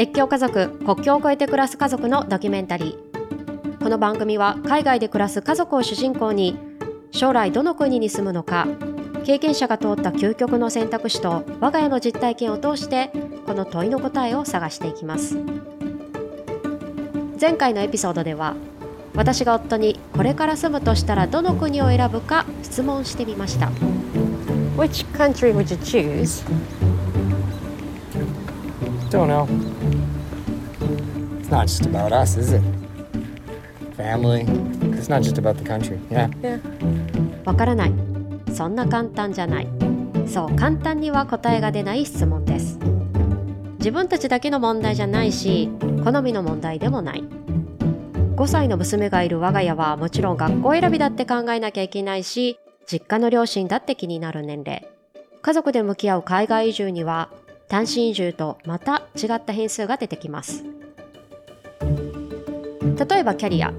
越境家族国境を越えて暮らす家族のドキュメンタリーこの番組は海外で暮らす家族を主人公に将来どの国に住むのか経験者が通った究極の選択肢と我が家の実体験を通してこの問いの答えを探していきます前回のエピソードでは私が夫にこれから住むとしたらどの国を選ぶか質問してみました Which country would you choose? Don't know. It's not just about us, is it? Family. It's not just about the country. Yeah. わからないそんな簡単じゃないそう簡単には答えが出ない質問です自分たちだけの問題じゃないし好みの問題でもない5歳の娘がいる我が家はもちろん学校選びだって考えなきゃいけないし実家の両親だって気になる年齢家族で向き合う海外移住には単身移住とまた違った変数が出てきます例えばキャリア。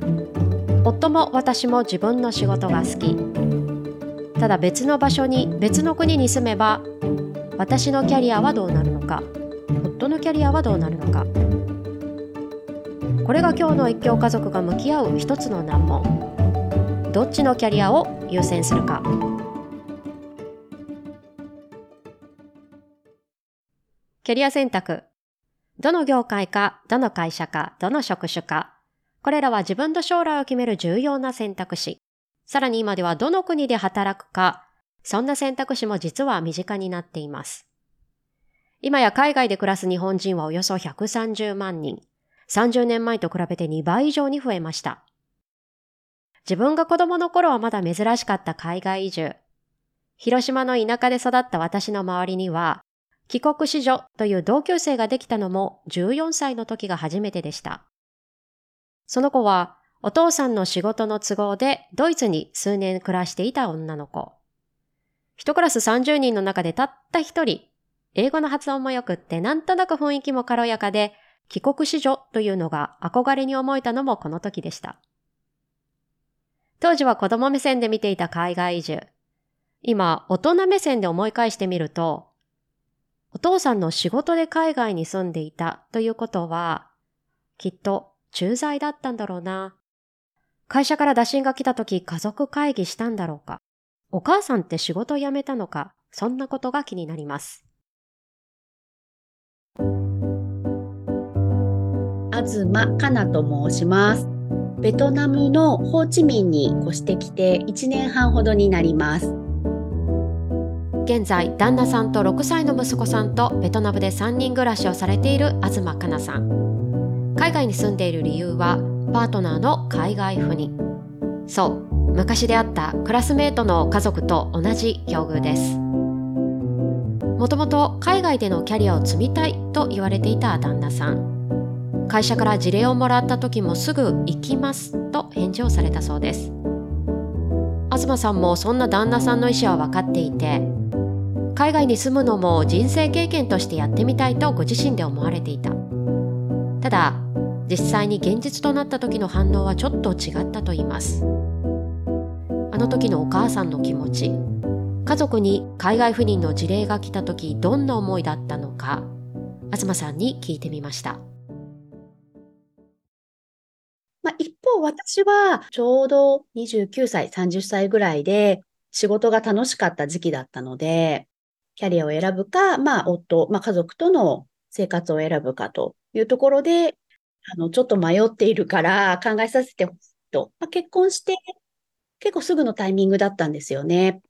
夫も私も自分の仕事が好き。ただ別の場所に別の国に住めば私のキャリアはどうなるのか。夫のキャリアはどうなるのか。これが今日の一強家族が向き合う一つの難問。どっちのキャリアを優先するか。キャリア選択。どの業界かどの会社かどの職種か。これらは自分の将来を決める重要な選択肢。さらに今ではどの国で働くかそんな選択肢も実は身近になっています。今や海外で暮らす日本人はおよそ130万人。30年前と比べて2倍以上に増えました。自分が子供の頃はまだ珍しかった海外移住。広島の田舎で育った私の周りには帰国子女という同級生ができたのも14歳の時が初めてでした。その子はお父さんの仕事の都合でドイツに数年暮らしていた女の子。一クラス30人の中でたった一人、英語の発音も良くってなんとなく雰囲気も軽やかで、帰国子女というのが憧れに思えたのもこの時でした。当時は子供目線で見ていた海外移住。今、大人目線で思い返してみると、お父さんの仕事で海外に住んでいたということは、きっと駐在だったんだろうな。会社から打診が来た時家族会議したんだろうか。お母さんって仕事辞めたのか。そんなことが気になります。東かなと申します。ベトナムのホーチミンに越してきて1年半ほどになります。現在旦那さんと6歳の息子さんとベトナムで3人暮らしをされている東かなさん海外に住んでいる理由はパートナーの海外赴任。そう昔出会ったクラスメートの家族と同じ境遇です。もともと海外でのキャリアを積みたいと言われていた旦那さん。会社から事例をもらった時もすぐ行きますと返事をされたそうです。東さんもそんな旦那さんの意思は分かっていて海外に住むのも人生経験としてやってみたいとご自身で思われていた。ただ実際に現実となった時の反応はちょっと違ったと言います。あの時のお母さんの気持ち家族に海外赴任の事例が来た時どんな思いだったのか東さんに聞いてみました。まあ、一方、私はちょうど29歳、30歳ぐらいで仕事が楽しかった時期だったので、キャリアを選ぶか、まあ、夫、まあ、家族との生活を選ぶかというところで、あの、ちょっと迷っているから考えさせてほしいと、まあ、結婚して結構すぐのタイミングだったんですよね。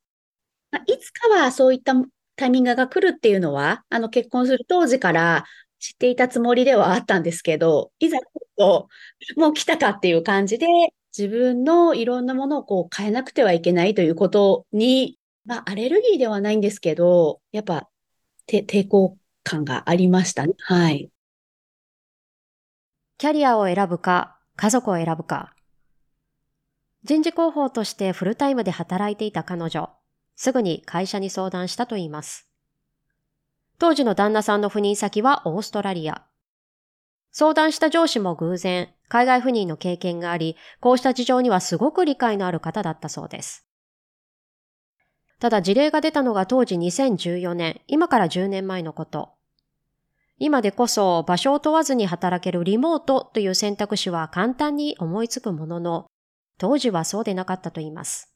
まあ、いつかはそういったタイミングが来るっていうのは、あの、結婚する当時から知っていたつもりではあったんですけど、いざと、もう来たかっていう感じで、自分のいろんなものをこう変えなくてはいけないということにまあ、アレルギーではないんですけど、やっぱ、抵抗感がありましたね。はい。キャリアを選ぶか、家族を選ぶか。人事広報としてフルタイムで働いていた彼女、すぐに会社に相談したといいます。当時の旦那さんの赴任先はオーストラリア。相談した上司も偶然、海外赴任の経験があり、こうした事情にはすごく理解のある方だったそうです。ただ事例が出たのが当時2014年、今から10年前のこと。今でこそ場所を問わずに働けるリモートという選択肢は簡単に思いつくものの、当時はそうでなかったと言います。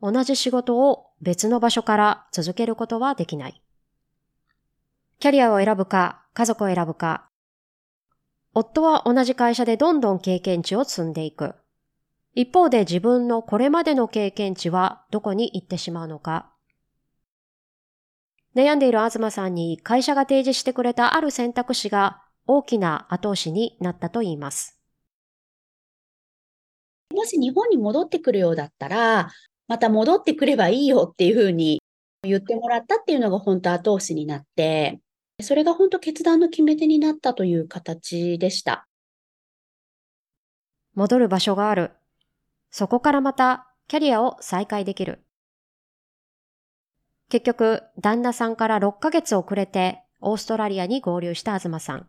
同じ仕事を別の場所から続けることはできない。キャリアを選ぶか、家族を選ぶか。夫は同じ会社でどんどん経験値を積んでいく。一方で自分のこれまでの経験値はどこに行ってしまうのか。悩んでいる東さんに会社が提示してくれたある選択肢が大きな後押しになったと言います。もし日本に戻ってくるようだったら、また戻ってくればいいよっていうふうに言ってもらったっていうのが本当後押しになって、それが本当決断の決め手になったという形でした。戻る場所がある。そこからまたキャリアを再開できる。結局、旦那さんから6ヶ月遅れてオーストラリアに合流した東さん。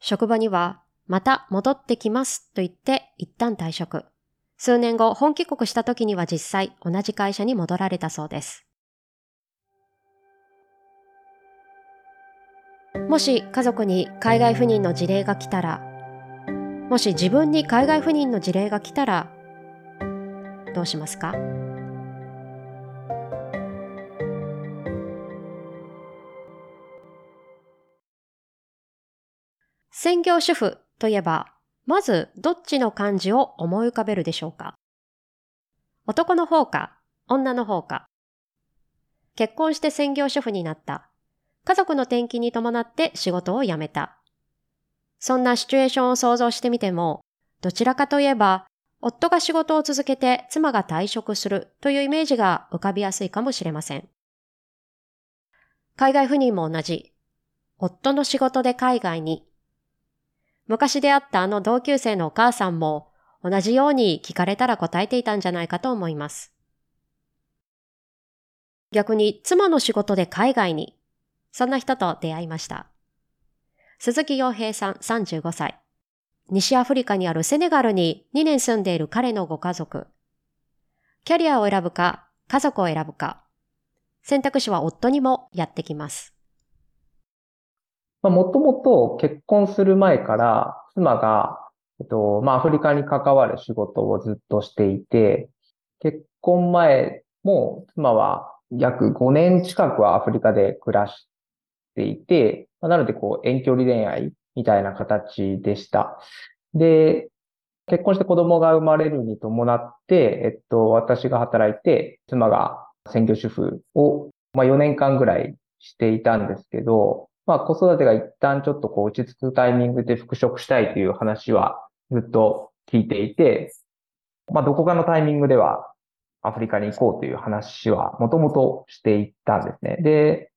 職場には、また戻ってきますと言って一旦退職。数年後、本帰国した時には実際同じ会社に戻られたそうです。もし家族に海外赴任の事例が来たら、もし自分に海外赴任の事例が来たら、どうしますか？専業主婦といえば、まずどっちの漢字を思い浮かべるでしょうか？男の方か、女の方か。結婚して専業主婦になった。家族の転勤に伴って仕事を辞めた。そんなシチュエーションを想像してみても、どちらかといえば、夫が仕事を続けて妻が退職するというイメージが浮かびやすいかもしれません。海外赴任も同じ。夫の仕事で海外に。昔出会ったあの同級生のお母さんも同じように聞かれたら答えていたんじゃないかと思います。逆に妻の仕事で海外にそんな人と出会いました。鈴木洋平さん35歳。西アフリカにあるセネガルに2年住んでいる彼のご家族。キャリアを選ぶか、家族を選ぶか。選択肢は夫にもやってきます。もともと結婚する前から妻が、えっと、まあ、アフリカに関わる仕事をずっとしていて、結婚前も妻は約5年近くはアフリカで暮らしていて、なので、こう、遠距離恋愛みたいな形でした。で、結婚して子供が生まれるに伴って、えっと、私が働いて、妻が専業主婦を、まあ、4年間ぐらいしていたんですけど、まあ、子育てが一旦ちょっとこう落ち着くタイミングで復職したいという話はずっと聞いていて、まあ、どこかのタイミングではアフリカに行こうという話はもともとしていたんですね。で、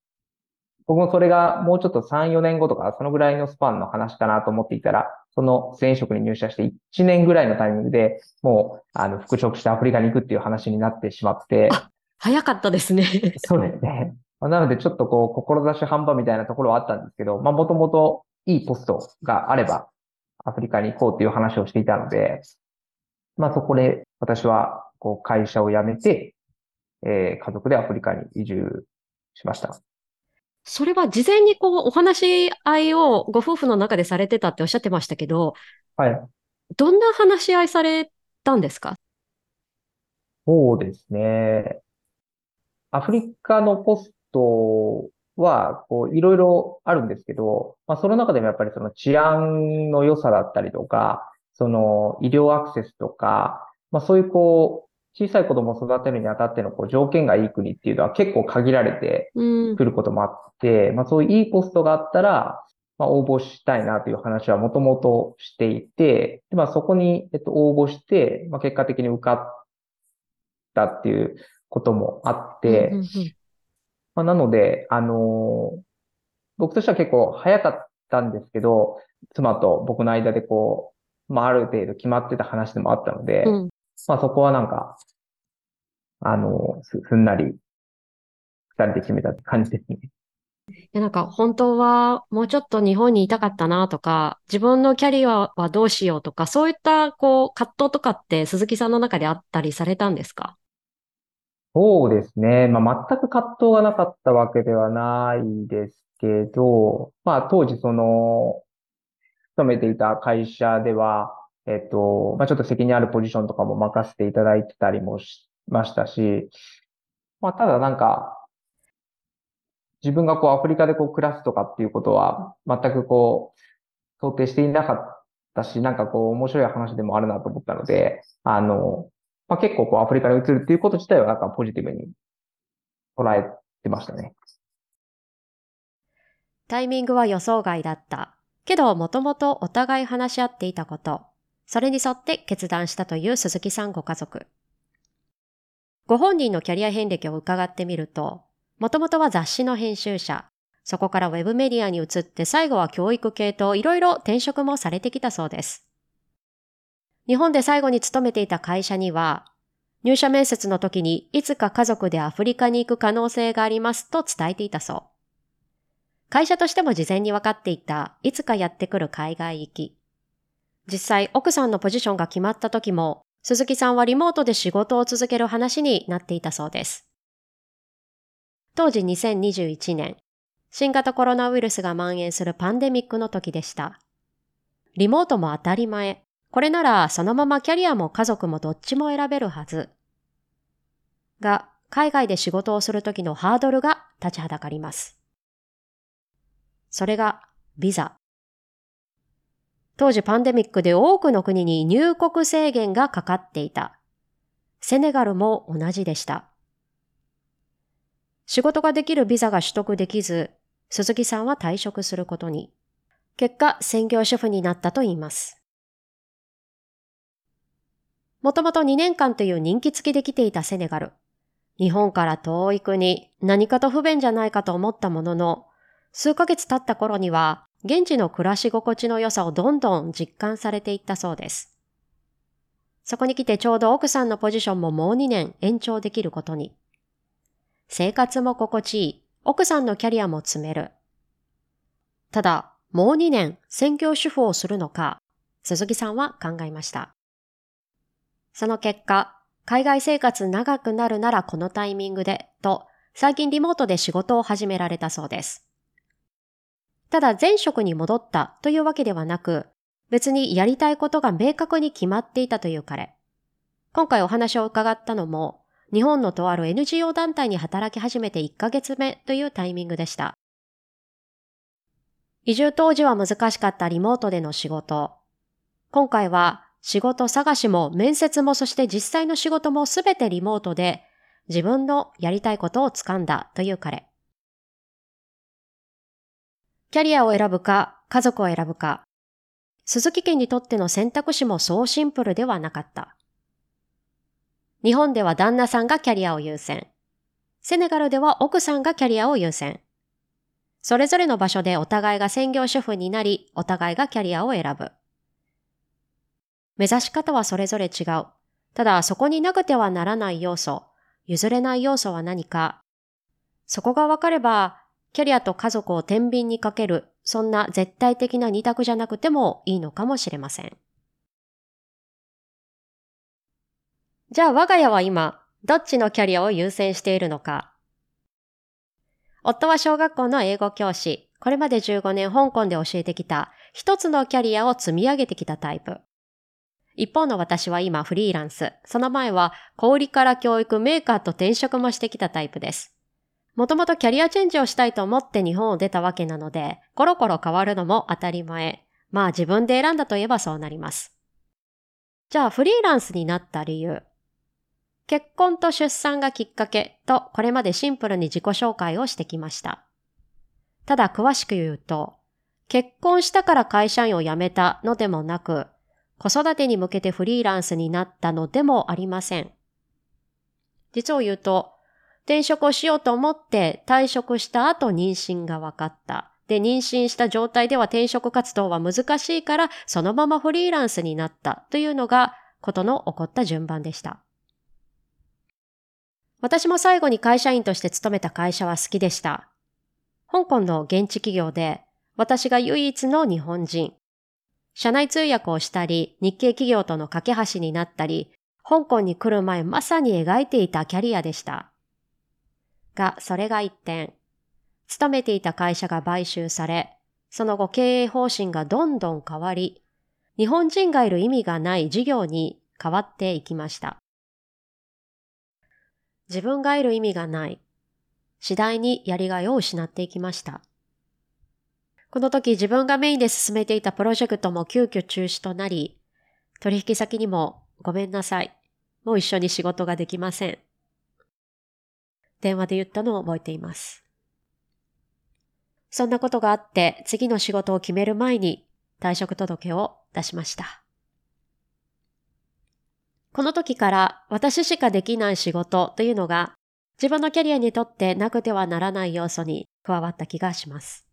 僕もそれがもうちょっと3、4年後とか、そのぐらいのスパンの話かなと思っていたら、その前職に入社して1年ぐらいのタイミングでもう、あの、復職してアフリカに行くっていう話になってしまって。早かったですね。そうですね。なので、ちょっとこう、志半端みたいなところはあったんですけど、まあ、もともといいポストがあれば、アフリカに行こうっていう話をしていたので、まあ、そこで私は、こう、会社を辞めて、えー、家族でアフリカに移住しました。それは事前にこう、お話し合いをご夫婦の中でされてたっておっしゃってましたけど、はい。どんな話し合いされたんですか？そうですね。アフリカのポストは、こう、いろいろあるんですけど、まあ、その中でもやっぱりその治安の良さだったりとか、その医療アクセスとか、まあ、そういうこう、小さい子供を育てるにあたってのこう条件がいい国っていうのは結構限られてくることもあって、うん、まあそういういいポストがあったら、まあ応募したいなという話はもともとしていて、でまあそこに、えっと、応募して、まあ結果的に受かったっていうこともあって、まあなので、あのー、僕としては結構早かったんですけど、妻と僕の間でこう、まあある程度決まってた話でもあったので、うんまあそこはなんか、あの、すすんなり、二人で決めたって感じですね。いやなんか本当はもうちょっと日本にいたかったなとか、自分のキャリアはどうしようとか、そういったこう葛藤とかって鈴木さんの中であったりされたんですか？そうですね。まあ、全く葛藤がなかったわけではないですけど、まあ当時その、勤めていた会社では、えっと、まあちょっと責任あるポジションとかも任せていただいてたりもしましたし、まあただなんか、自分がこうアフリカでこう暮らすとかっていうことは全くこう想定していなかったし、なんかこう面白い話でもあるなと思ったので、あの、まあ結構こうアフリカに移るっていうこと自体はなんかポジティブに捉えてましたね。タイミングは予想外だった。けど、もともとお互い話し合っていたこと、それに沿って決断したという鈴木さんご家族。ご本人のキャリア遍歴を伺ってみると、もともとは雑誌の編集者、そこからウェブメディアに移って最後は教育系といろいろ転職もされてきたそうです。日本で最後に勤めていた会社には、入社面接の時にいつか家族でアフリカに行く可能性がありますと伝えていたそう。会社としても事前に分かっていた、いつかやってくる海外行き。実際、奥さんのポジションが決まった時も、鈴木さんはリモートで仕事を続ける話になっていたそうです。当時2021年、新型コロナウイルスが蔓延するパンデミックの時でした。リモートも当たり前。これならそのままキャリアも家族もどっちも選べるはず。が、海外で仕事をする時のハードルが立ちはだかります。それがビザ。当時パンデミックで多くの国に入国制限がかかっていた。セネガルも同じでした。仕事ができるビザが取得できず、鈴木さんは退職することに。結果、専業主婦になったといいます。もともと2年間という人気付きで来ていたセネガル。日本から遠い国、何かと不便じゃないかと思ったものの、数ヶ月経った頃には、現地の暮らし心地の良さをどんどん実感されていったそうです。そこに来てちょうど奥さんのポジションももう2年延長できることに。生活も心地いい。奥さんのキャリアも積める。ただ、もう2年専業主婦をするのか、鈴木さんは考えました。その結果、海外生活長くなるならこのタイミングで、と、最近リモートで仕事を始められたそうです。ただ前職に戻ったというわけではなく、別にやりたいことが明確に決まっていたという彼。今回お話を伺ったのも、日本のとある NGO 団体に働き始めて1ヶ月目というタイミングでした。移住当時は難しかったリモートでの仕事。今回は仕事探しも面接もそして実際の仕事もすべてリモートで自分のやりたいことを掴んだという彼。キャリアを選ぶか家族を選ぶか。鈴木家にとっての選択肢もそうシンプルではなかった。日本では旦那さんがキャリアを優先。セネガルでは奥さんがキャリアを優先。それぞれの場所でお互いが専業主婦になり、お互いがキャリアを選ぶ。目指し方はそれぞれ違う。ただ、そこになくてはならない要素、譲れない要素は何か。そこが分かれば、キャリアと家族を天秤にかける、そんな絶対的な二択じゃなくてもいいのかもしれません。じゃあ我が家は今、どっちのキャリアを優先しているのか。夫は小学校の英語教師、これまで15年香港で教えてきた一つのキャリアを積み上げてきたタイプ。一方の私は今フリーランス、その前は小売から教育メーカーと転職もしてきたタイプです。もともとキャリアチェンジをしたいと思って日本を出たわけなので、コロコロ変わるのも当たり前。まあ自分で選んだといえばそうなります。じゃあフリーランスになった理由。結婚と出産がきっかけとこれまでシンプルに自己紹介をしてきました。ただ詳しく言うと、結婚したから会社員を辞めたのでもなく、子育てに向けてフリーランスになったのでもありません。実を言うと、転職をしようと思って退職した後妊娠が分かった。で、妊娠した状態では転職活動は難しいから、そのままフリーランスになったというのが、ことの起こった順番でした。私も最後に会社員として勤めた会社は好きでした。香港の現地企業で、私が唯一の日本人。社内通訳をしたり、日系企業との架け橋になったり、香港に来る前まさに描いていたキャリアでした。が、それが一点。勤めていた会社が買収され、その後経営方針がどんどん変わり、日本人がいる意味がない事業に変わっていきました。自分がいる意味がない。次第にやりがいを失っていきました。この時自分がメインで進めていたプロジェクトも急遽中止となり、取引先にもごめんなさい。もう一緒に仕事ができません。電話で言ったのを覚えています。そんなことがあって次の仕事を決める前に退職届を出しました。この時から私しかできない仕事というのが自分のキャリアにとってなくてはならない要素に加わった気がします。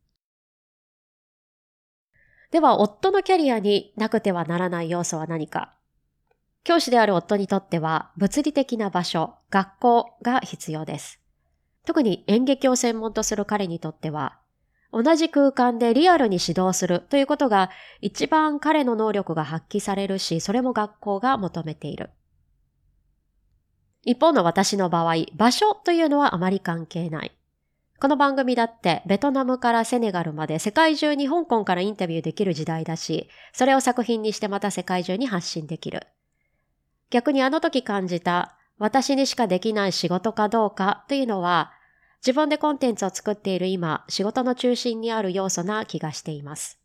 では、夫のキャリアになくてはならない要素は何か？教師である夫にとっては物理的な場所、学校が必要です。特に演劇を専門とする彼にとっては、同じ空間でリアルに指導するということが一番彼の能力が発揮されるし、それも学校が求めている。一方の私の場合、場所というのはあまり関係ない。この番組だってベトナムからセネガルまで世界中に香港からインタビューできる時代だし、それを作品にしてまた世界中に発信できる。逆にあの時感じた私にしかできない仕事かどうかというのは自分でコンテンツを作っている今、仕事の中心にある要素な気がしています。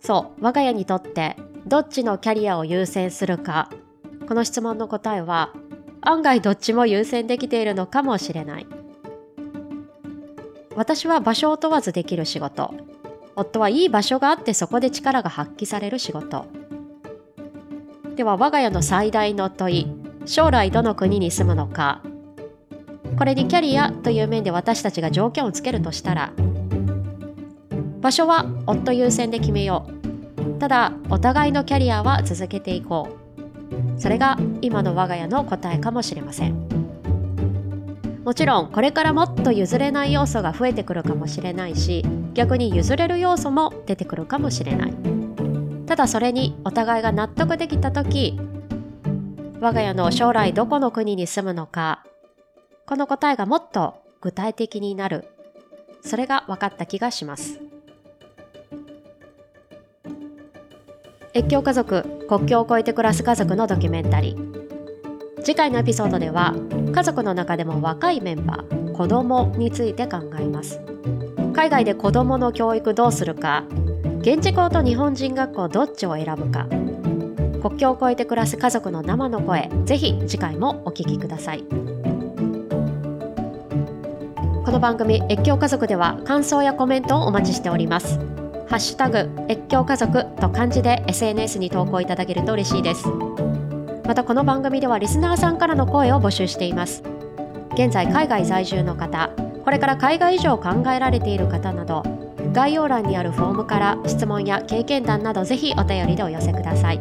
そう、我が家にとってどっちのキャリアを優先するか、この質問の答えは案外どっちも優先できているのかもしれない。私は場所を問わずできる仕事。夫はいい場所があってそこで力が発揮される仕事。では我が家の最大の問い、将来どの国に住むのか。これにキャリアという面で私たちが条件をつけるとしたら、場所は夫優先で決めよう。ただ、お互いのキャリアは続けていこう。それが今の我が家の答えかもしれません。もちろんこれからもっと譲れない要素が増えてくるかもしれないし逆に譲れる要素も出てくるかもしれない。ただそれにお互いが納得できた時我が家の将来どこの国に住むのかこの答えがもっと具体的になる。それが分かった気がします。越境家族国境を越えて暮らす家族のドキュメンタリー。次回のエピソードでは家族の中でも若いメンバー子供について考えます。海外で子供の教育どうするか現地校と日本人学校どっちを選ぶか国境を越えて暮らす家族の生の声ぜひ次回もお聞きください。この番組越境家族では感想やコメントをお待ちしております。ハッシュタグ越境家族と漢字で SNS に投稿いただけると嬉しいです。またこの番組ではリスナーさんからの声を募集しています。現在海外在住の方これから海外以上考えられている方など概要欄にあるフォームから質問や経験談などぜひお便りでお寄せください。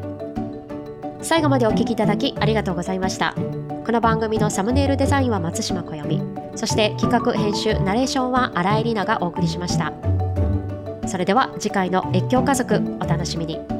最後までお聞きいただきありがとうございました。この番組のサムネイルデザインは松島小み。そして企画編集ナレーションは新井里奈がお送りしました。それでは次回の越境家族お楽しみに。